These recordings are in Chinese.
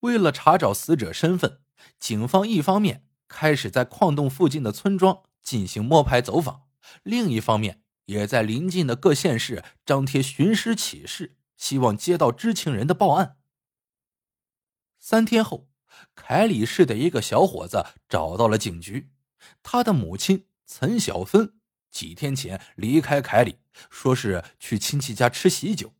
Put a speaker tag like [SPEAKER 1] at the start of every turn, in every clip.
[SPEAKER 1] 为了查找死者身份，警方一方面开始在矿洞附近的村庄进行摸排走访，另一方面也在临近的各县市张贴寻尸启事，希望接到知情人的报案。三天后，凯里市的一个小伙子找到了警局，他的母亲陈小芬几天前离开凯里，说是去亲戚家吃喜酒，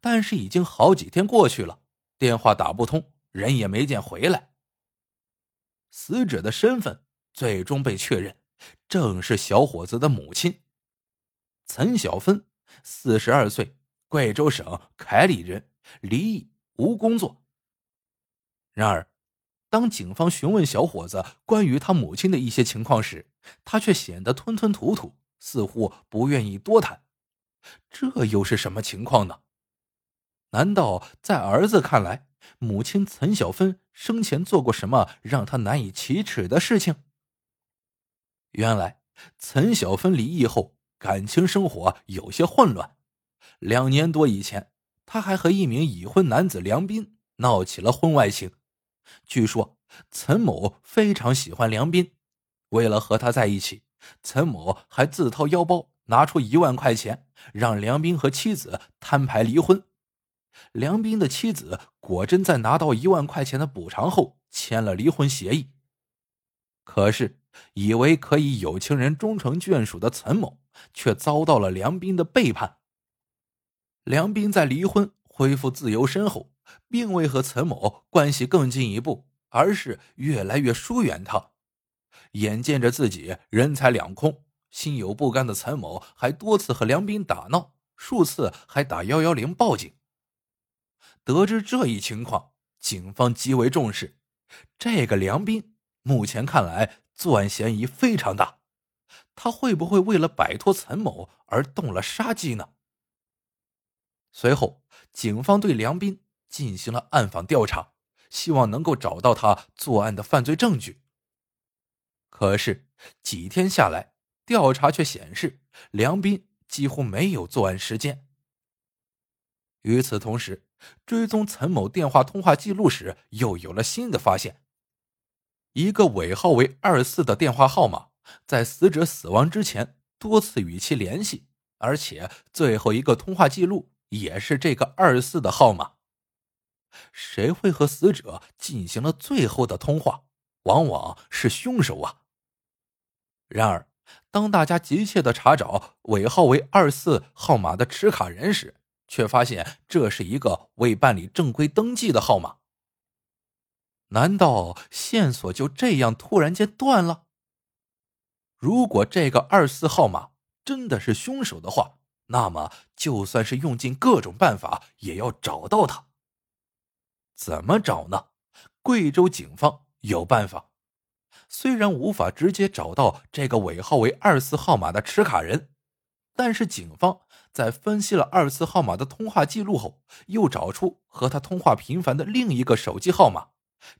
[SPEAKER 1] 但是已经好几天过去了，电话打不通。人也没见回来。死者的身份最终被确认，正是小伙子的母亲陈小芬，四十二岁，贵州省凯里人，离异，无工作。然而，当警方询问小伙子关于他母亲的一些情况时，他却显得吞吞吐吐，似乎不愿意多谈。这又是什么情况呢？难道在儿子看来？母亲陈小芬生前做过什么让他难以启齿的事情？原来，陈小芬离异后，感情生活有些混乱。两年多以前，她还和一名已婚男子梁斌闹起了婚外情。据说，陈某非常喜欢梁斌，为了和他在一起，陈某还自掏腰包拿出一万块钱，让梁斌和妻子摊牌离婚。梁斌的妻子果真在拿到一万块钱的补偿后签了离婚协议。可是，以为可以有情人终成眷属的陈某，却遭到了梁斌的背叛。梁斌在离婚恢复自由身后，并未和陈某关系更进一步，而是越来越疏远他。眼见着自己人财两空，心有不甘的陈某还多次和梁斌打闹，数次还打幺幺零报警。得知这一情况，警方极为重视。这个梁斌目前看来作案嫌疑非常大，他会不会为了摆脱陈某而动了杀机呢？随后，警方对梁斌进行了暗访调查，希望能够找到他作案的犯罪证据。可是几天下来，调查却显示梁斌几乎没有作案时间。与此同时，追踪陈某电话通话记录时，又有了新的发现。一个尾号为二四的电话号码，在死者死亡之前多次与其联系，而且最后一个通话记录也是这个二四的号码。谁会和死者进行了最后的通话？往往是凶手啊！然而，当大家急切的查找尾号为二四号码的持卡人时，却发现这是一个未办理正规登记的号码。难道线索就这样突然间断了？如果这个二四号码真的是凶手的话，那么就算是用尽各种办法，也要找到他。怎么找呢？贵州警方有办法，虽然无法直接找到这个尾号为二四号码的持卡人。但是警方在分析了二次号码的通话记录后，又找出和他通话频繁的另一个手机号码，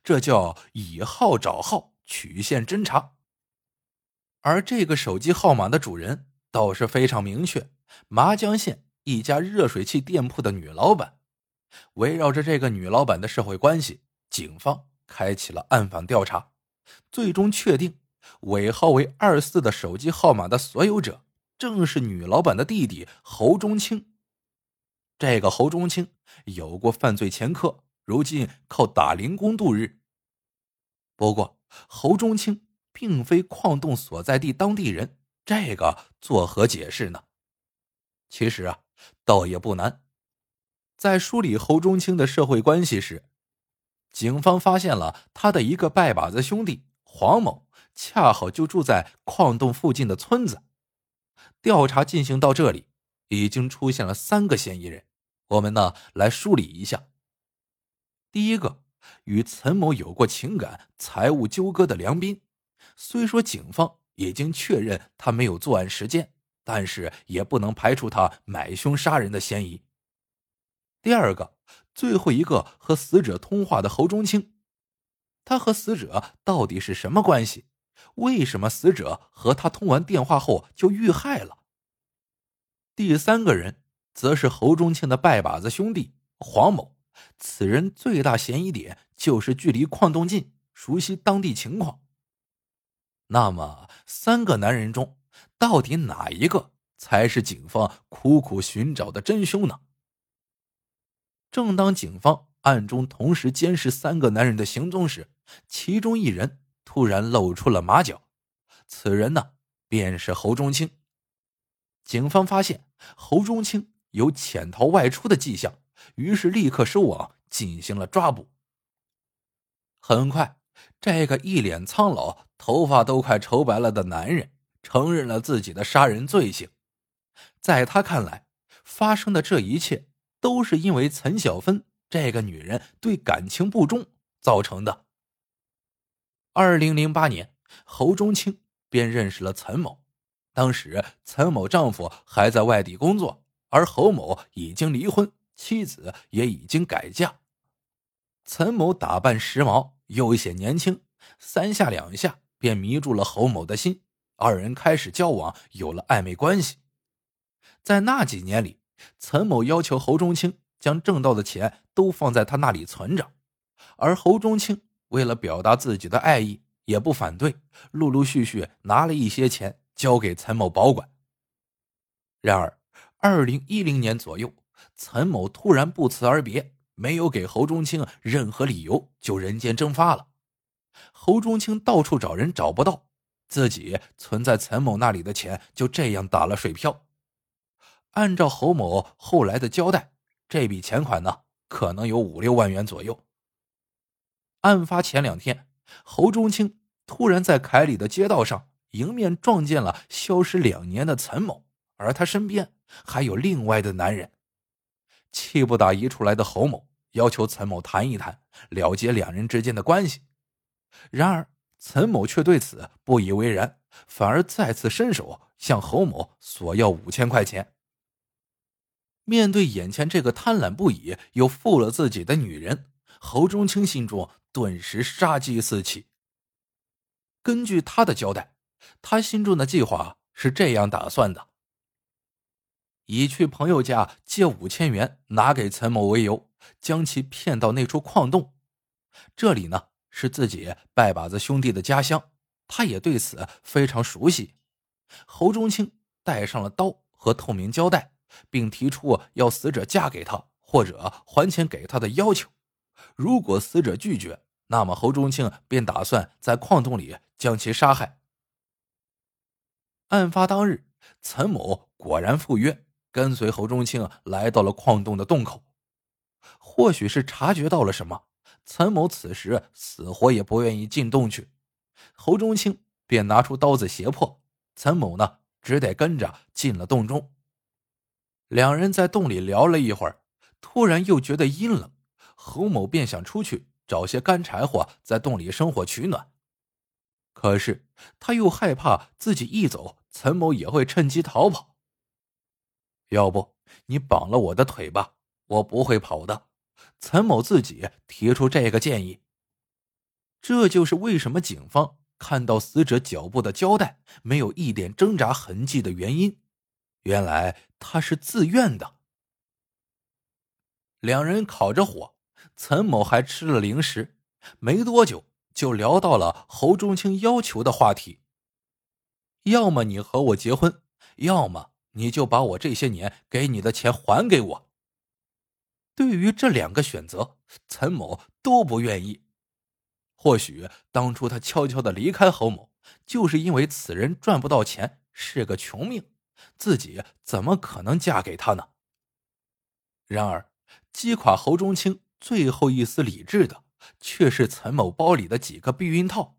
[SPEAKER 1] 这叫以号找号，曲线侦查。而这个手机号码的主人倒是非常明确，麻江县一家热水器店铺的女老板。围绕着这个女老板的社会关系，警方开启了暗访调查，最终确定尾号为二四的手机号码的所有者。正是女老板的弟弟侯忠清。这个侯忠清有过犯罪前科，如今靠打零工度日。不过，侯忠清并非矿洞所在地当地人，这个作何解释呢？其实啊，倒也不难。在梳理侯忠清的社会关系时，警方发现了他的一个拜把子兄弟黄某，恰好就住在矿洞附近的村子。调查进行到这里，已经出现了三个嫌疑人。我们呢来梳理一下。第一个，与陈某有过情感、财务纠葛的梁斌，虽说警方已经确认他没有作案时间，但是也不能排除他买凶杀人的嫌疑。第二个，最后一个和死者通话的侯忠清，他和死者到底是什么关系？为什么死者和他通完电话后就遇害了？第三个人则是侯忠庆的拜把子兄弟黄某，此人最大嫌疑点就是距离矿洞近，熟悉当地情况。那么，三个男人中，到底哪一个才是警方苦苦寻找的真凶呢？正当警方暗中同时监视三个男人的行踪时，其中一人突然露出了马脚。此人呢，便是侯忠清。警方发现侯忠清有潜逃外出的迹象，于是立刻收网进行了抓捕。很快，这个一脸苍老、头发都快愁白了的男人承认了自己的杀人罪行。在他看来，发生的这一切都是因为陈小芬这个女人对感情不忠造成的。二零零八年，侯忠清便认识了陈某。当时，陈某丈夫还在外地工作，而侯某已经离婚，妻子也已经改嫁。陈某打扮时髦，又显年轻，三下两下便迷住了侯某的心，二人开始交往，有了暧昧关系。在那几年里，陈某要求侯忠清将挣到的钱都放在他那里存着，而侯忠清为了表达自己的爱意，也不反对，陆陆续续拿了一些钱。交给陈某保管。然而，二零一零年左右，陈某突然不辞而别，没有给侯忠清任何理由，就人间蒸发了。侯忠清到处找人找不到，自己存在陈某那里的钱就这样打了水漂。按照侯某后来的交代，这笔钱款呢，可能有五六万元左右。案发前两天，侯忠清突然在凯里的街道上。迎面撞见了消失两年的陈某，而他身边还有另外的男人。气不打一处来的侯某要求陈某谈一谈，了结两人之间的关系。然而陈某却对此不以为然，反而再次伸手向侯某索要五千块钱。面对眼前这个贪婪不已又负了自己的女人，侯忠清心中顿时杀机四起。根据他的交代。他心中的计划是这样打算的：以去朋友家借五千元拿给陈某为由，将其骗到那处矿洞。这里呢是自己拜把子兄弟的家乡，他也对此非常熟悉。侯忠清带上了刀和透明胶带，并提出要死者嫁给他或者还钱给他的要求。如果死者拒绝，那么侯忠庆便打算在矿洞里将其杀害。案发当日，岑某果然赴约，跟随侯忠庆来到了矿洞的洞口。或许是察觉到了什么，岑某此时死活也不愿意进洞去。侯忠庆便拿出刀子胁迫岑某呢，只得跟着进了洞中。两人在洞里聊了一会儿，突然又觉得阴冷，侯某便想出去找些干柴火，在洞里生火取暖。可是他又害怕自己一走，陈某也会趁机逃跑。要不你绑了我的腿吧，我不会跑的。陈某自己提出这个建议。这就是为什么警方看到死者脚部的胶带没有一点挣扎痕迹的原因。原来他是自愿的。两人烤着火，陈某还吃了零食，没多久。就聊到了侯忠清要求的话题。要么你和我结婚，要么你就把我这些年给你的钱还给我。对于这两个选择，陈某都不愿意。或许当初他悄悄的离开侯某，就是因为此人赚不到钱，是个穷命，自己怎么可能嫁给他呢？然而，击垮侯忠清最后一丝理智的。却是陈某包里的几个避孕套。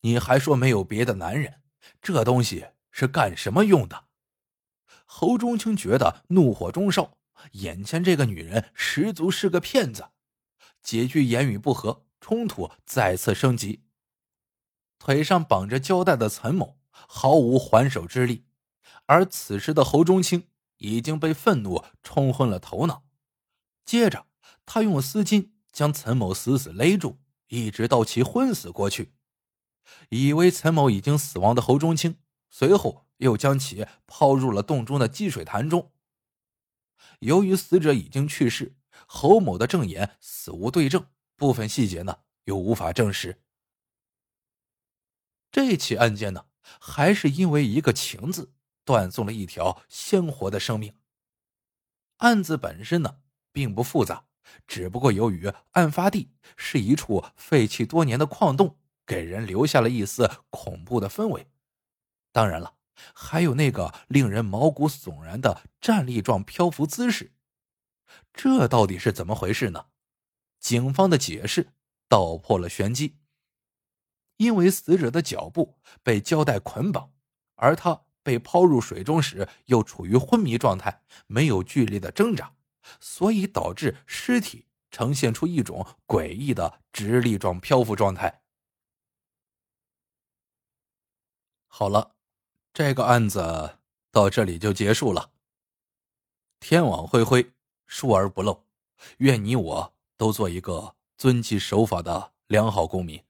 [SPEAKER 1] 你还说没有别的男人，这东西是干什么用的？侯忠清觉得怒火中烧，眼前这个女人十足是个骗子。几句言语不合，冲突再次升级。腿上绑着胶带的陈某毫无还手之力，而此时的侯忠清已经被愤怒冲昏了头脑。接着，他用丝巾。将陈某死死勒住，一直到其昏死过去。以为陈某已经死亡的侯忠清，随后又将其抛入了洞中的积水潭中。由于死者已经去世，侯某的证言死无对证，部分细节呢又无法证实。这起案件呢，还是因为一个“情”字，断送了一条鲜活的生命。案子本身呢，并不复杂，只不过由于案发地是一处废弃多年的矿洞，给人留下了一丝恐怖的氛围。当然了，还有那个令人毛骨悚然的站立状漂浮姿势，这到底是怎么回事呢？警方的解释道破了玄机。因为死者的脚部被胶带捆绑，而他被抛入水中时又处于昏迷状态，没有剧烈的挣扎，所以导致尸体呈现出一种诡异的直立状漂浮状态。好了，这个案子到这里就结束了。天网恢恢，疏而不漏，愿你我都做一个遵纪守法的良好公民。